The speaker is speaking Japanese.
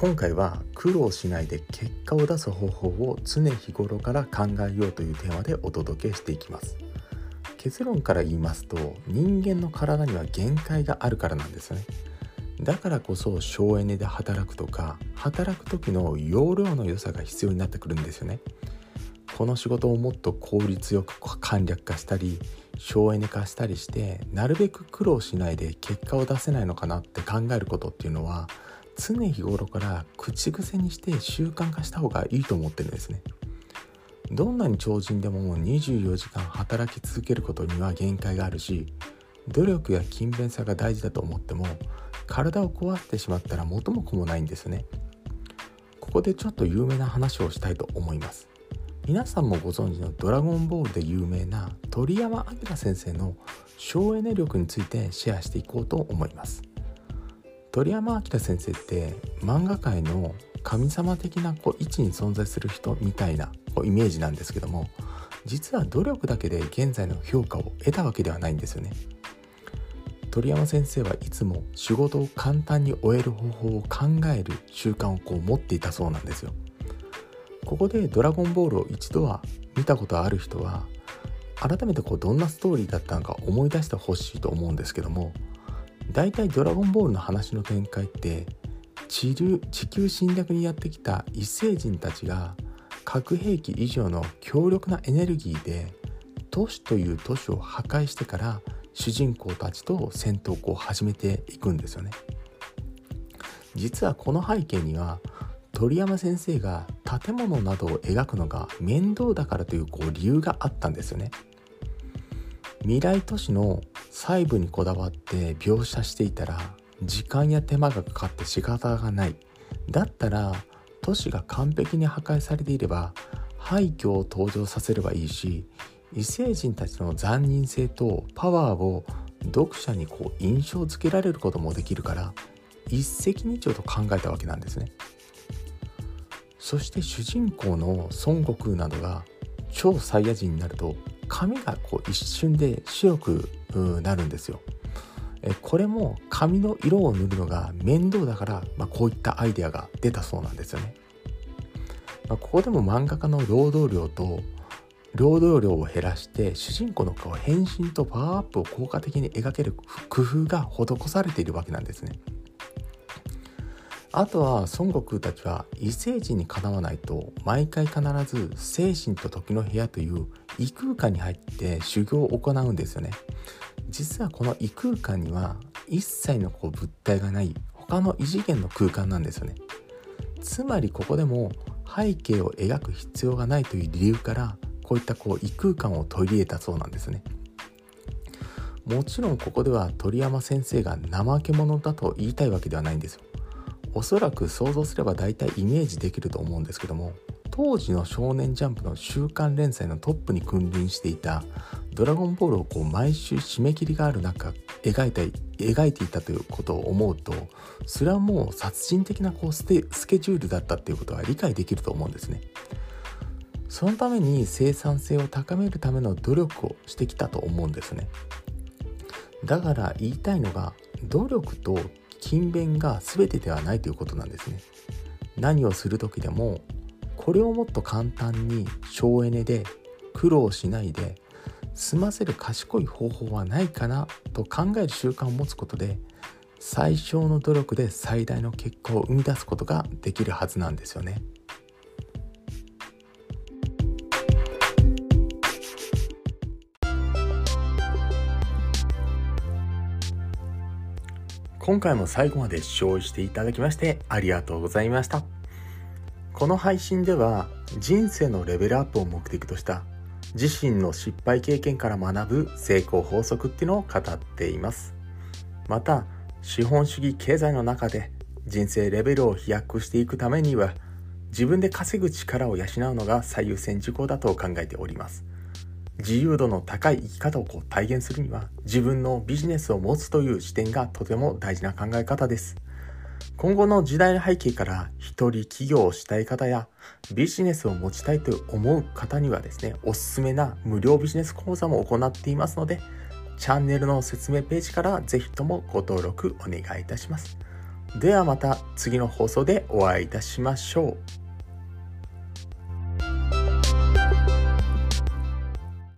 今回は苦労しないで結果を出す方法を常日頃から考えようというテーマでお届けしていきます。結論から言いますと人間の体には限界があるからなんですよね。だからこそ省エネで働くとか働く時の容量の良さが必要になってくるんですよね。この仕事をもっと効率よく簡略化したり省エネ化したりしてなるべく苦労しないで結果を出せないのかなって考えることっていうのは常日頃から口癖にして習慣化した方がいいと思ってるんですね。どんなに超人でも24時間働き続けることには限界があるし努力や勤勉さが大事だと思っても体を壊してしまったら元も子もないんですね。ここでちょっと有名な話をしたいと思います。皆さんもご存知の「ドラゴンボール」で有名な鳥山明先生の省エネ力についてシェアしていこうと思います。鳥山明先生って漫画界の神様的なこう位置に存在する人みたいなこうイメージなんですけども実は努力だけで現在の評価を得たわけではないんですよね。鳥山先生はいつも仕事を簡単に終える方法を考える習慣をこう持っていたそうなんですよ。ここで「ドラゴンボール」を一度は見たことある人は改めてこうどんなストーリーだったのか思い出してほしいと思うんですけども大体ドラゴンボールの話の展開って地球侵略にやってきた異星人たちが核兵器以上の強力なエネルギーで都市という都市を破壊してから主人公たちと戦闘を始めていくんですよね。実はこの背景には鳥山先生が建物などを描くのが面倒だからというこう理由があったんですよね。未来都市の細部にこだわって描写していたら時間や手間がかかって仕方がない。だったら都市が完璧に破壊されていれば廃墟を登場させればいいし異星人たちの残忍性とパワーを読者にこう印象付けられることもできるから一石二鳥と考えたわけなんですね。そして主人公の孫悟空などが超サイヤ人になると髪がこう一瞬で白くなるんですよ。これも髪の色を塗るのが面倒だから、まあ、こういったアイデアが出たそうなんですよね、まあ、ここでも漫画家の労働量と労働量を減らして主人公の顔変身とパワーアップを効果的に描ける工夫が施されているわけなんですね。あとは孫悟空たちは異星人にかなわないと毎回必ず精神と時の部屋という異空間に入って修行を行うんですよね。実はこの異空間には一切のこう物体がない他の異次元の空間なんですよね。つまりここでも背景を描く必要がないという理由からこういったこう異空間を取り入れたそうなんですね。もちろんここでは鳥山先生が怠け者だと言いたいわけではないんですよ。おそらく想像すれば大体イメージできると思うんですけども当時の少年ジャンプの週刊連載のトップに君臨していたドラゴンボールをこう毎週締め切りがある中描いた描いていたということを思うとそれはもう殺人的なこうスケジュールだったっていうことは理解できると思うんですね。そのために生産性を高めるための努力をしてきたと思うんですね。だから言いたいのが努力と勤勉が全てではないということなんですね。何をする時でもこれをもっと簡単に省エネで苦労しないで済ませる賢い方法はないかなと考える習慣を持つことで最小の努力で最大の結果を生み出すことができるはずなんですよね。今回も最後まで視聴していただきましてありがとうございました。この配信では人生のレベルアップを目的とした自身の失敗経験から学ぶ成功法則っていうのを語っています。また、資本主義経済の中で人生レベルを飛躍していくためには自分で稼ぐ力を養うのが最優先事項だと考えております。自由度の高い生き方をこう体現するには自分のビジネスを持つという視点がとても大事な考え方です。今後の時代の背景から一人起業をしたい方やビジネスを持ちたいと思う方にはですね、おすすめな無料ビジネス講座も行っていますので、チャンネルの説明ページからぜひともご登録お願いいたします。ではまた次の放送でお会いいたしましょう。